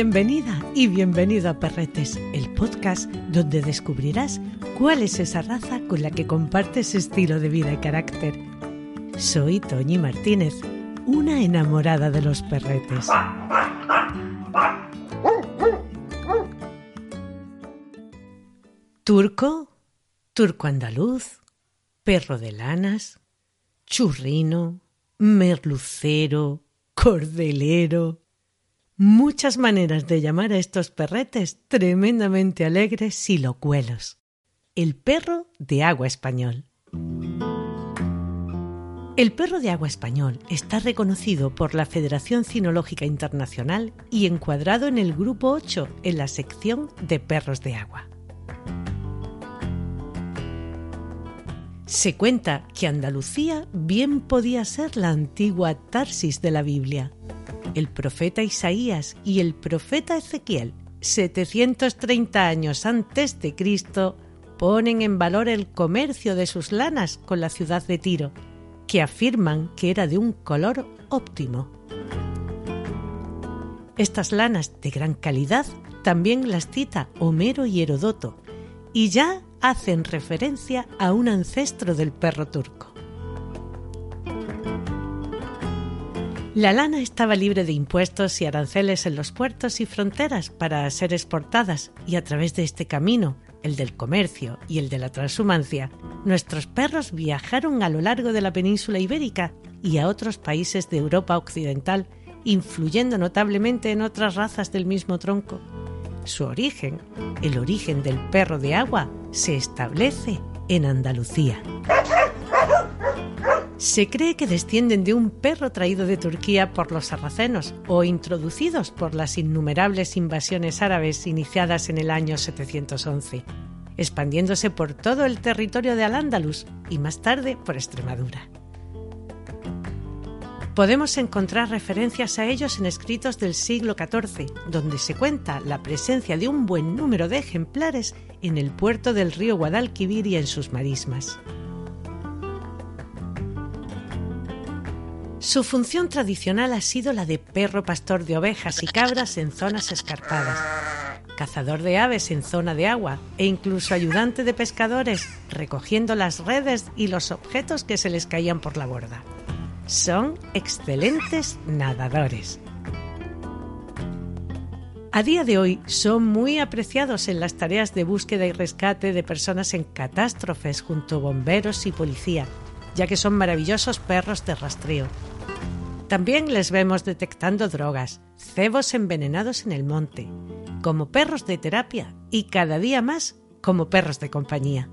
Bienvenida y bienvenido a Perretes, el podcast donde descubrirás cuál es esa raza con la que compartes estilo de vida y carácter. Soy Toñi Martínez, una enamorada de los perretes. Turco, turco andaluz, perro de lanas, churrino, merlucero, cordelero. Muchas maneras de llamar a estos perretes tremendamente alegres y locuelos. El perro de agua español. El perro de agua español está reconocido por la Federación Cinológica Internacional y encuadrado en el grupo 8 en la sección de perros de agua. Se cuenta que Andalucía bien podía ser la antigua Tarsis de la Biblia. El profeta Isaías y el profeta Ezequiel, 730 años antes de Cristo, ponen en valor el comercio de sus lanas con la ciudad de Tiro que afirman que era de un color óptimo. Estas lanas de gran calidad también las cita Homero y Herodoto, y ya hacen referencia a un ancestro del perro turco. La lana estaba libre de impuestos y aranceles en los puertos y fronteras para ser exportadas y a través de este camino el del comercio y el de la transhumancia, nuestros perros viajaron a lo largo de la península ibérica y a otros países de Europa occidental, influyendo notablemente en otras razas del mismo tronco. Su origen, el origen del perro de agua, se establece en Andalucía. Se cree que descienden de un perro traído de Turquía por los sarracenos o introducidos por las innumerables invasiones árabes iniciadas en el año 711, expandiéndose por todo el territorio de Al-Ándalus y más tarde por Extremadura. Podemos encontrar referencias a ellos en escritos del siglo XIV, donde se cuenta la presencia de un buen número de ejemplares en el puerto del río Guadalquivir y en sus marismas. Su función tradicional ha sido la de perro pastor de ovejas y cabras en zonas escarpadas, cazador de aves en zona de agua e incluso ayudante de pescadores recogiendo las redes y los objetos que se les caían por la borda. Son excelentes nadadores. A día de hoy son muy apreciados en las tareas de búsqueda y rescate de personas en catástrofes junto a bomberos y policía, ya que son maravillosos perros de rastreo también les vemos detectando drogas, cebos envenenados en el monte, como perros de terapia y cada día más como perros de compañía.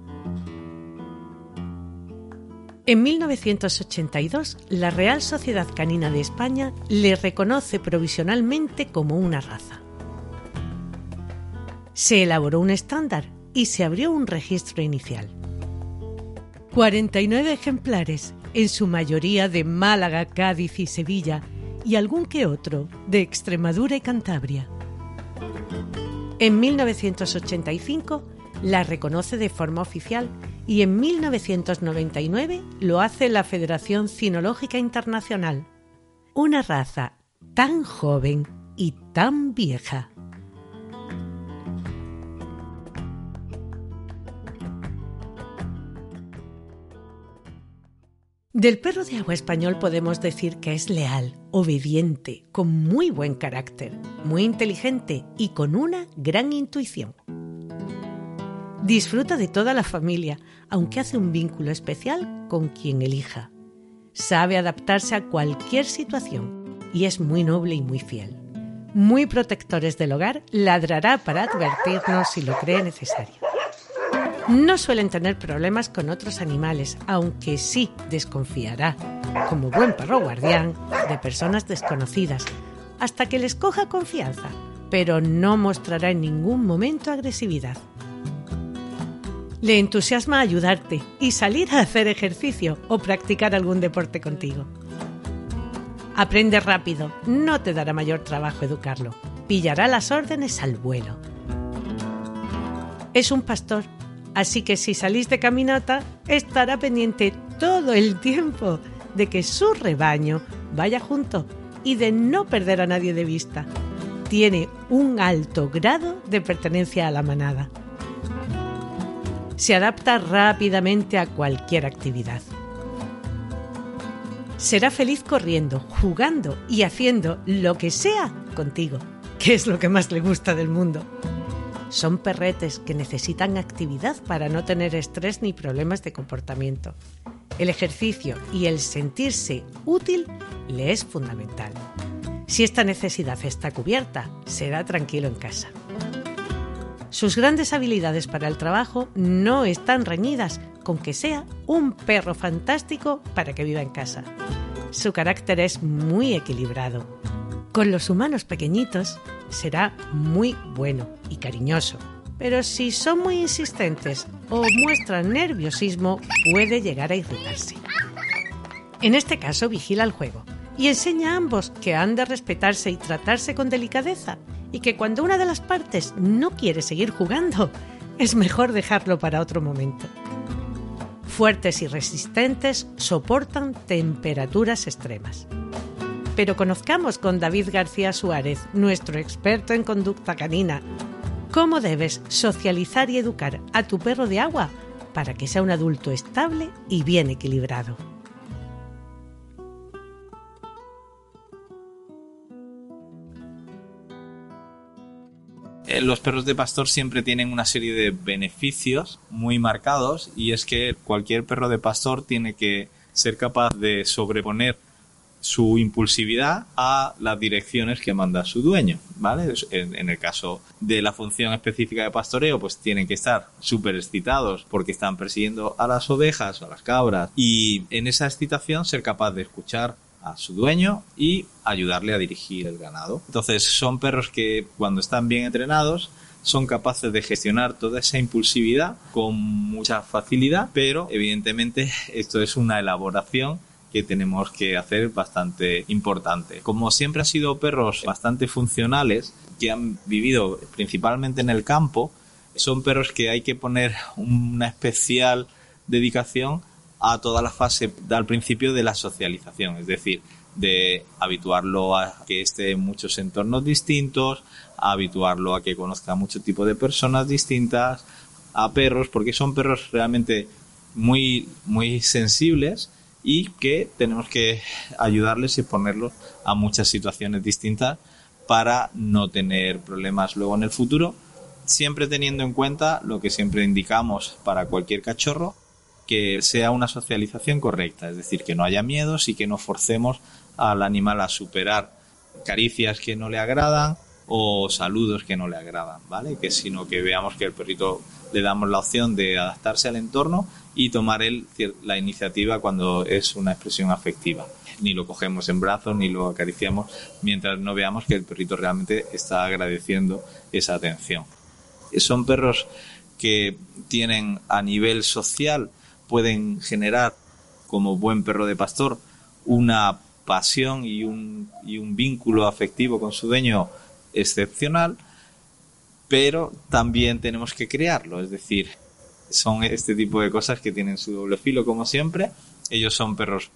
En 1982, la Real Sociedad Canina de España le reconoce provisionalmente como una raza. Se elaboró un estándar y se abrió un registro inicial. 49 ejemplares en su mayoría de Málaga, Cádiz y Sevilla, y algún que otro de Extremadura y Cantabria. En 1985 la reconoce de forma oficial y en 1999 lo hace la Federación Cinológica Internacional. Una raza tan joven y tan vieja. Del perro de agua español podemos decir que es leal, obediente, con muy buen carácter, muy inteligente y con una gran intuición. Disfruta de toda la familia, aunque hace un vínculo especial con quien elija. Sabe adaptarse a cualquier situación y es muy noble y muy fiel. Muy protectores del hogar, ladrará para advertirnos si lo cree necesario. No suelen tener problemas con otros animales, aunque sí desconfiará, como buen perro guardián, de personas desconocidas, hasta que les coja confianza, pero no mostrará en ningún momento agresividad. Le entusiasma ayudarte y salir a hacer ejercicio o practicar algún deporte contigo. Aprende rápido, no te dará mayor trabajo educarlo. Pillará las órdenes al vuelo. Es un pastor Así que si salís de caminata, estará pendiente todo el tiempo de que su rebaño vaya junto y de no perder a nadie de vista. tiene un alto grado de pertenencia a la manada. Se adapta rápidamente a cualquier actividad. Será feliz corriendo, jugando y haciendo lo que sea contigo, que es lo que más le gusta del mundo. Son perretes que necesitan actividad para no tener estrés ni problemas de comportamiento. El ejercicio y el sentirse útil le es fundamental. Si esta necesidad está cubierta, será tranquilo en casa. Sus grandes habilidades para el trabajo no están reñidas con que sea un perro fantástico para que viva en casa. Su carácter es muy equilibrado. Con los humanos pequeñitos será muy bueno y cariñoso, pero si son muy insistentes o muestran nerviosismo puede llegar a irritarse. En este caso vigila el juego y enseña a ambos que han de respetarse y tratarse con delicadeza y que cuando una de las partes no quiere seguir jugando, es mejor dejarlo para otro momento. Fuertes y resistentes soportan temperaturas extremas. Pero conozcamos con David García Suárez, nuestro experto en conducta canina, cómo debes socializar y educar a tu perro de agua para que sea un adulto estable y bien equilibrado. Eh, los perros de pastor siempre tienen una serie de beneficios muy marcados y es que cualquier perro de pastor tiene que ser capaz de sobreponer su impulsividad a las direcciones que manda su dueño, ¿vale? En, el caso de la función específica de pastoreo, pues tienen que estar súper excitados porque están persiguiendo a las ovejas o a las cabras y en esa excitación ser capaz de escuchar a su dueño y ayudarle a dirigir el ganado. Entonces son perros que cuando están bien entrenados son capaces de gestionar toda esa impulsividad con mucha facilidad, pero evidentemente esto es una elaboración que tenemos que hacer bastante importante. Como siempre han sido perros bastante funcionales, que han vivido principalmente en el campo, son perros que hay que poner una especial dedicación a toda la fase al principio de la socialización, es decir, de habituarlo a que esté en muchos entornos distintos, a habituarlo a que conozca mucho tipo de personas distintas, a perros, porque son perros realmente muy, muy sensibles y que tenemos que ayudarles y ponerlos a muchas situaciones distintas para no tener problemas luego en el futuro, siempre teniendo en cuenta lo que siempre indicamos para cualquier cachorro, que sea una socialización correcta, es decir, que no haya miedos y que no forcemos al animal a superar caricias que no le agradan o saludos que no le agradan, ¿vale? Que sino que veamos que el perrito le damos la opción de adaptarse al entorno y tomar él la iniciativa cuando es una expresión afectiva. Ni lo cogemos en brazos ni lo acariciamos mientras no veamos que el perrito realmente está agradeciendo esa atención. Son perros que tienen a nivel social, pueden generar como buen perro de pastor una pasión y un, y un vínculo afectivo con su dueño excepcional, pero también tenemos que crearlo, es decir, son este tipo de cosas que tienen su doble filo como siempre. Ellos son perros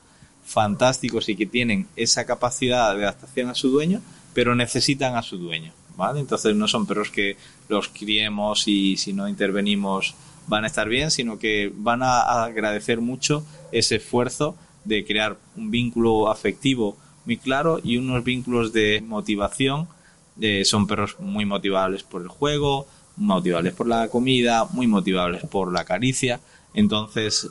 fantásticos y que tienen esa capacidad de adaptación a su dueño, pero necesitan a su dueño, ¿vale? Entonces no son perros que los criemos y si no intervenimos van a estar bien, sino que van a agradecer mucho ese esfuerzo de crear un vínculo afectivo muy claro y unos vínculos de motivación. Eh, son perros muy motivables por el juego, motivables por la comida, muy motivables por la caricia. Entonces,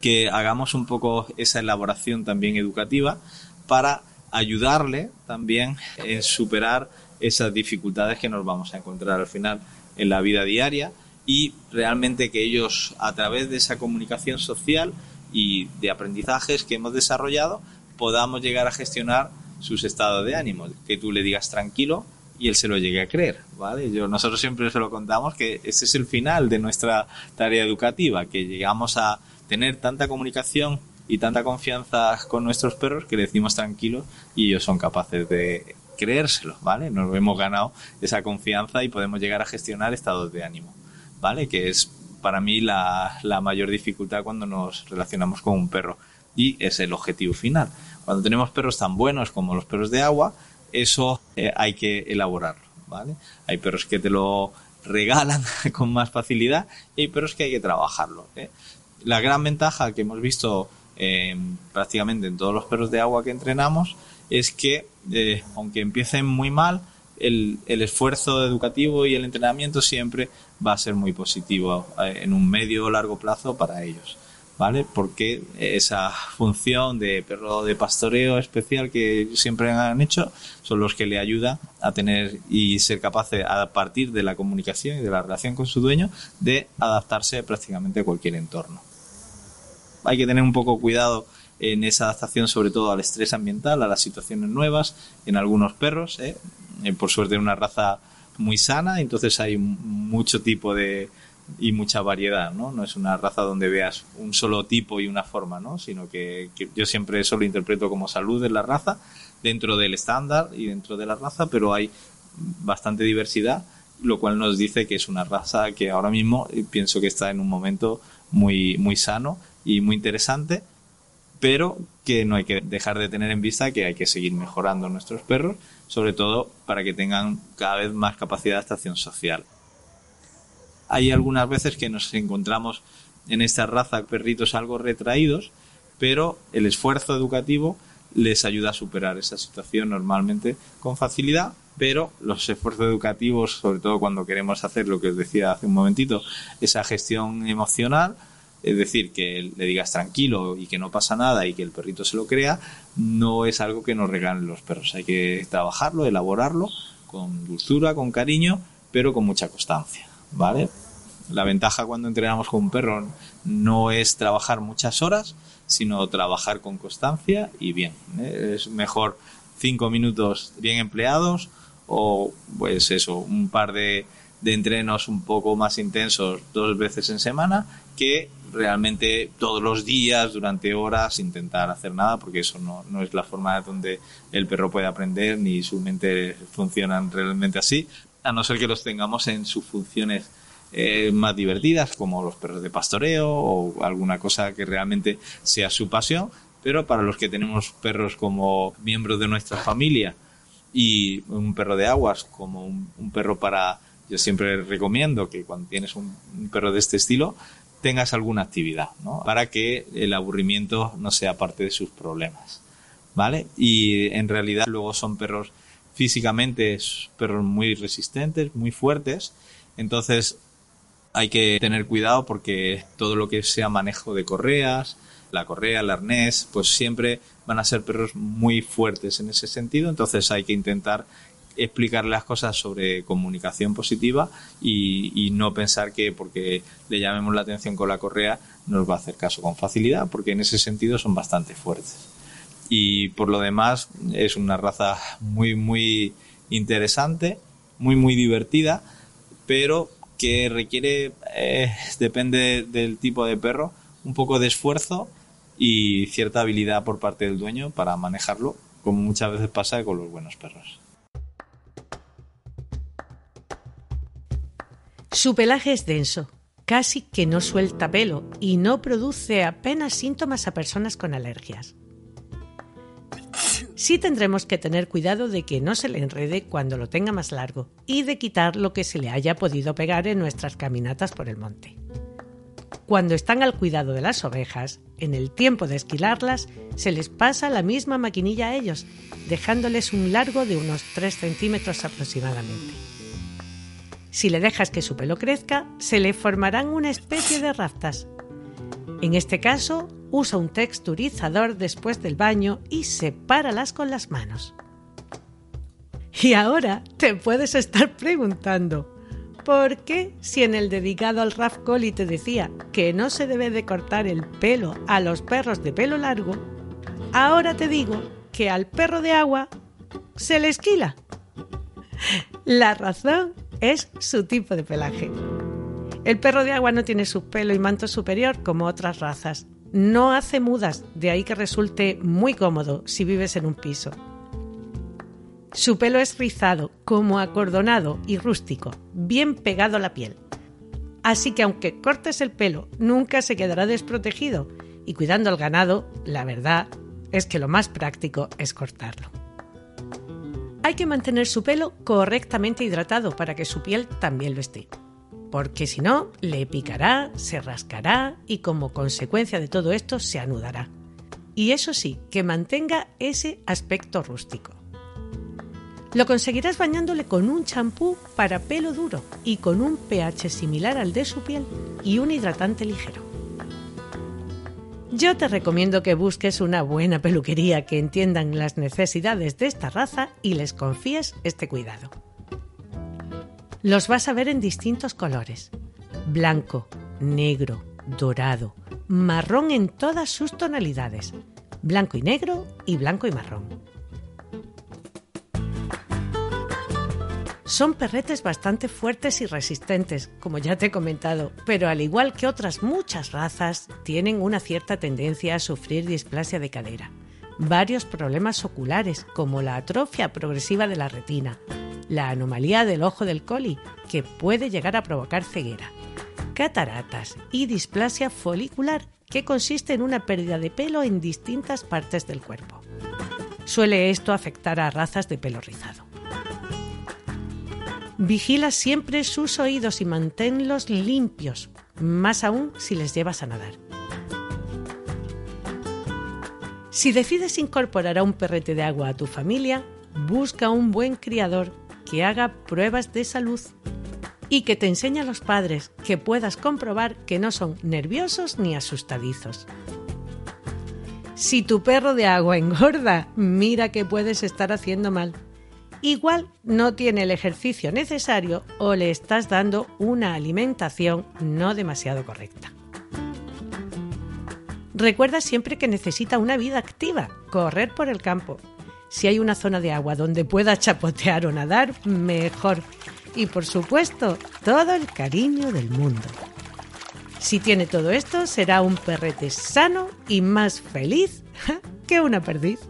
que hagamos un poco esa elaboración también educativa para ayudarle también en superar esas dificultades que nos vamos a encontrar al final en la vida diaria y realmente que ellos a través de esa comunicación social y de aprendizajes que hemos desarrollado podamos llegar a gestionar sus estados de ánimo, que tú le digas tranquilo y él se lo llegue a creer, ¿vale? Yo, nosotros siempre se lo contamos que este es el final de nuestra tarea educativa, que llegamos a tener tanta comunicación y tanta confianza con nuestros perros que le decimos tranquilos y ellos son capaces de creérselo, ¿vale? Nos hemos ganado esa confianza y podemos llegar a gestionar estados de ánimo, ¿vale? Que es para mí la, la mayor dificultad cuando nos relacionamos con un perro y es el objetivo final. Cuando tenemos perros tan buenos como los perros de agua, eso eh, hay que elaborarlo, ¿vale? Hay perros que te lo regalan con más facilidad y hay perros que hay que trabajarlo. ¿eh? La gran ventaja que hemos visto prácticamente en todos los perros de agua que entrenamos es que, eh, aunque empiecen muy mal, el, el, esfuerzo educativo y el entrenamiento siempre va a ser muy positivo en un medio o largo plazo para ellos. ¿Vale? Porque esa función de perro de pastoreo especial que siempre han hecho son los que le ayudan a tener y ser capaces a partir de la comunicación y de la relación con su dueño de adaptarse prácticamente a cualquier entorno. Hay que tener un poco cuidado en esa adaptación sobre todo al estrés ambiental, a las situaciones nuevas en algunos perros. ¿eh? Eh, por suerte una raza muy sana, entonces hay mucho tipo de, y mucha variedad, ¿no? No es una raza donde veas un solo tipo y una forma, ¿no? Sino que, yo siempre eso lo interpreto como salud de la raza, dentro del estándar y dentro de la raza, pero hay bastante diversidad, lo cual nos dice que es una raza que ahora mismo pienso que está en un momento muy, muy sano y muy interesante, pero que no hay que dejar de tener en vista que hay que seguir mejorando nuestros perros, sobre todo para que tengan cada vez más capacidad de adaptación social hay algunas veces que nos encontramos en esta raza perritos algo retraídos, pero el esfuerzo educativo les ayuda a superar esa situación normalmente con facilidad, pero los esfuerzos educativos, sobre todo cuando queremos hacer lo que os decía hace un momentito, esa gestión emocional, es decir, que le digas tranquilo y que no pasa nada y que el perrito se lo crea, no es algo que nos regalen los perros. Hay que trabajarlo, elaborarlo con dulzura, con cariño, pero con mucha constancia. ¿Vale? La ventaja cuando entrenamos con un perro no es trabajar muchas horas, sino trabajar con constancia y bien. ¿eh? Es mejor cinco minutos bien empleados o pues eso, un par de, de entrenos un poco más intensos dos veces en semana que realmente todos los días, durante horas, intentar hacer nada, porque eso no, no, es la forma donde el perro puede aprender ni su mente funcionan realmente así, a no ser que los tengamos en sus funciones eh, más divertidas, como los perros de pastoreo o alguna cosa que realmente sea su pasión, pero para los que tenemos perros como miembros de nuestra familia y un perro de aguas como un, perro para... Yo siempre recomiendo que cuando tienes un, perro de este estilo tengas alguna actividad, ¿no? Para que el aburrimiento no sea parte de sus problemas, ¿vale? Y en realidad luego son perros físicamente perros muy resistentes, muy fuertes. Entonces hay que tener cuidado porque todo lo que sea manejo de correas, la correa, el arnés, pues siempre van a ser perros muy fuertes en ese sentido. Entonces hay que intentar explicarle las cosas sobre comunicación positiva y, no pensar que porque le llamemos la atención con la correa nos va a hacer caso con facilidad, porque en ese sentido son bastante fuertes y por lo demás es una raza muy muy interesante, muy muy divertida, pero que requiere, eh, depende del tipo de perro, un poco de esfuerzo y cierta habilidad por parte del dueño para manejarlo, como muchas veces pasa con los buenos perros. Su pelaje es denso, casi que no suelta pelo y no produce apenas síntomas a personas con alergias. Sí tendremos que tener cuidado de que no se le enrede cuando lo tenga más largo y de quitar lo que se le haya podido pegar en nuestras caminatas por el monte. Cuando están al cuidado de las ovejas, en el tiempo de esquilarlas, se les pasa la misma maquinilla a ellos, dejándoles un largo de unos 3 centímetros aproximadamente. Si le dejas que su pelo crezca, se le formarán una especie de raftas. En este caso, usa un texturizador después del baño y sepáralas con las manos. Y ahora te puedes estar preguntando, ¿por qué si en el dedicado al Raf Collie te decía que no se debe de cortar el pelo a los perros de pelo largo, ahora te digo que al perro de agua se le esquila? La razón es su tipo de pelaje. El perro de agua no tiene su pelo y manto superior como otras razas, no hace mudas, de ahí que resulte muy cómodo si vives en un piso. Su pelo es rizado, como acordonado y rústico, bien pegado a la piel. Así que aunque cortes el pelo, nunca se quedará desprotegido y cuidando al ganado, la verdad es que lo más práctico es cortarlo. Hay que mantener su pelo correctamente hidratado para que su piel también lo esté. Porque si no, le picará, se rascará y como consecuencia de todo esto se anudará. Y eso sí, que mantenga ese aspecto rústico. Lo conseguirás bañándole con un champú para pelo duro y con un pH similar al de su piel y un hidratante ligero. Yo te recomiendo que busques una buena peluquería que entiendan las necesidades de esta raza y les confíes este cuidado. Los vas a ver en distintos colores. Blanco, negro, dorado, marrón en todas sus tonalidades. Blanco y negro y blanco y marrón. Son perretes bastante fuertes y resistentes, como ya te he comentado, pero al igual que otras muchas razas, tienen una cierta tendencia a sufrir displasia de cadera, varios problemas oculares, como la atrofia progresiva de la retina, la anomalía del ojo del coli, que puede llegar a provocar ceguera, cataratas y displasia folicular, que consiste en una pérdida de pelo en distintas partes del cuerpo. Suele esto afectar a razas de pelo rizado. Vigila siempre sus oídos y manténlos limpios, más aún si les llevas a nadar. Si decides incorporar a un perrete de agua a tu familia, busca un buen criador que haga pruebas de salud y que te enseñe a los padres que puedas comprobar que no son nerviosos ni asustadizos. Si tu perro de agua engorda, mira que puedes estar haciendo mal igual no tiene el ejercicio necesario o le estás dando una alimentación no demasiado correcta. Recuerda siempre que necesita una vida activa, correr por el campo. Si hay una zona de agua donde pueda chapotear o nadar, mejor. Y por supuesto, todo el cariño del mundo. Si tiene todo esto, será un perrete sano y más feliz que una perdiz.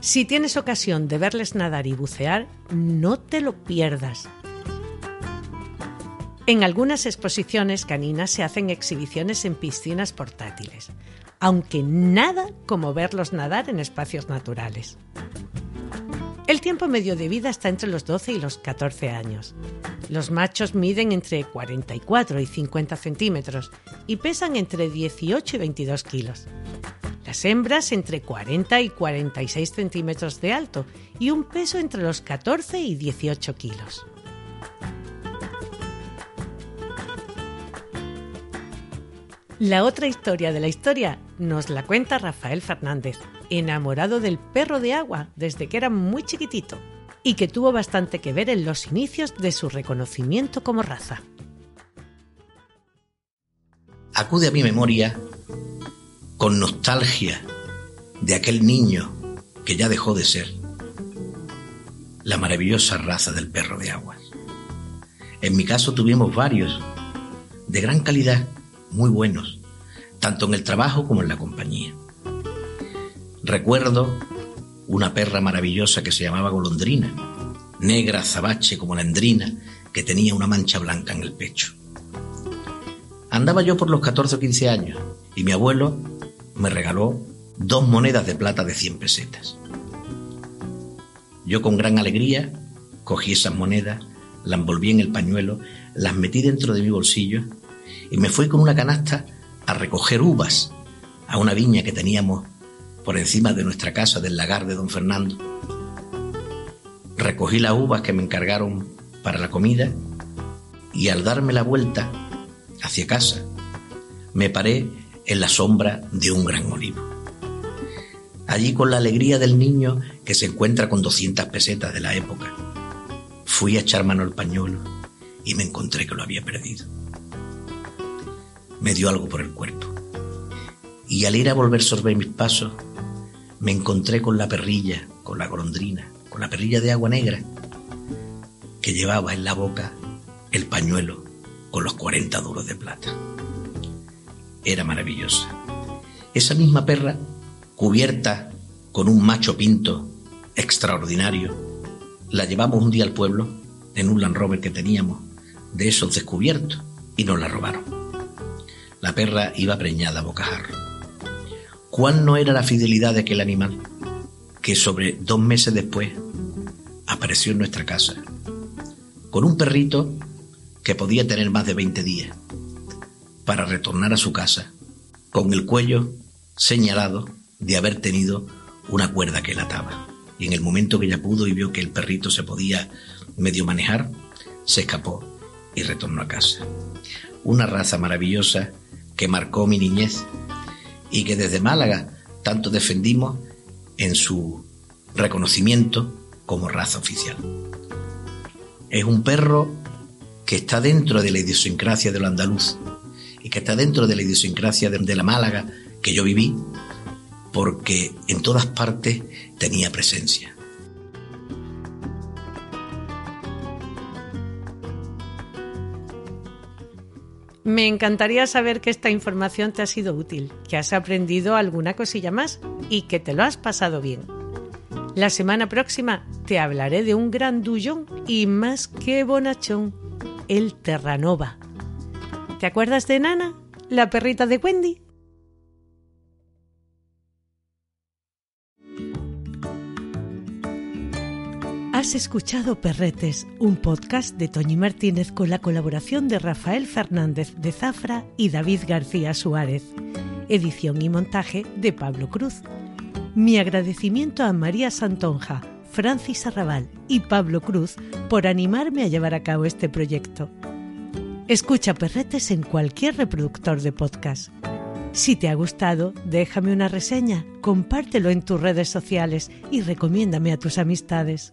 Si tienes ocasión de verles nadar y bucear, no te lo pierdas. En algunas exposiciones caninas se hacen exhibiciones en piscinas portátiles, aunque nada como verlos nadar en espacios naturales. El tiempo medio de vida está entre los 12 y los 14 años. Los machos miden entre 44 y 50 centímetros y pesan entre 18 y 22 kilos. Las hembras entre 40 y 46 centímetros de alto y un peso entre los 14 y 18 kilos. La otra historia de la historia nos la cuenta Rafael Fernández, enamorado del perro de agua desde que era muy chiquitito y que tuvo bastante que ver en los inicios de su reconocimiento como raza. Acude a mi memoria con nostalgia de aquel niño que ya dejó de ser la maravillosa raza del perro de aguas. En mi caso tuvimos varios, de gran calidad, muy buenos, tanto en el trabajo como en la compañía. Recuerdo una perra maravillosa que se llamaba Golondrina, negra azabache como la endrina, que tenía una mancha blanca en el pecho. Andaba yo por los 14 o 15 años y mi abuelo me regaló dos monedas de plata de 100 pesetas. Yo con gran alegría cogí esas monedas, las envolví en el pañuelo, las metí dentro de mi bolsillo y me fui con una canasta a recoger uvas a una viña que teníamos por encima de nuestra casa del lagar de don Fernando. Recogí las uvas que me encargaron para la comida y al darme la vuelta hacia casa me paré en la sombra de un gran olivo. Allí con la alegría del niño que se encuentra con 200 pesetas de la época, fui a echar mano al pañuelo y me encontré que lo había perdido. Me dio algo por el cuerpo. Y al ir a volver sobre mis pasos, me encontré con la perrilla, con la golondrina, con la perrilla de agua negra, que llevaba en la boca el pañuelo con los 40 duros de plata era maravillosa. Esa misma perra, cubierta con un macho pinto extraordinario, la llevamos un día al pueblo en un Land Rover que teníamos de esos descubiertos y nos la robaron. La perra iba preñada a bocajarro. ¿Cuál no era la fidelidad de aquel animal? que sobre dos meses después apareció en nuestra casa, con un perrito que podía tener más de 20 días, para retornar a su casa, con el cuello señalado de haber tenido una cuerda que la ataba. Y en el momento que ella pudo y vio que el perrito se podía medio manejar, se escapó y retornó a casa. Una raza maravillosa que marcó mi niñez y que desde Málaga tanto defendimos en su reconocimiento como raza oficial. Es un perro que está dentro de la idiosincrasia de lo andaluz y que está dentro de la idiosincrasia de, la Málaga que yo viví, porque en todas partes tenía presencia. Me encantaría saber que esta información te ha sido útil, que has aprendido alguna cosilla más y que te lo has pasado bien. La semana próxima te hablaré de un gran dullón y más que bonachón, el Terranova. ¿Te acuerdas de Nana, la perrita de Wendy? Has escuchado Perretes, un podcast de Toñi Martínez con la colaboración de Rafael Fernández de Zafra y David García Suárez. Edición y montaje de Pablo Cruz. Mi agradecimiento a María Santonja, Francis Arrabal y Pablo Cruz por animarme a llevar a cabo este proyecto. Escucha Perretes en cualquier reproductor de podcast. Si te ha gustado, déjame una reseña, compártelo en tus redes sociales y recomiéndame a tus amistades.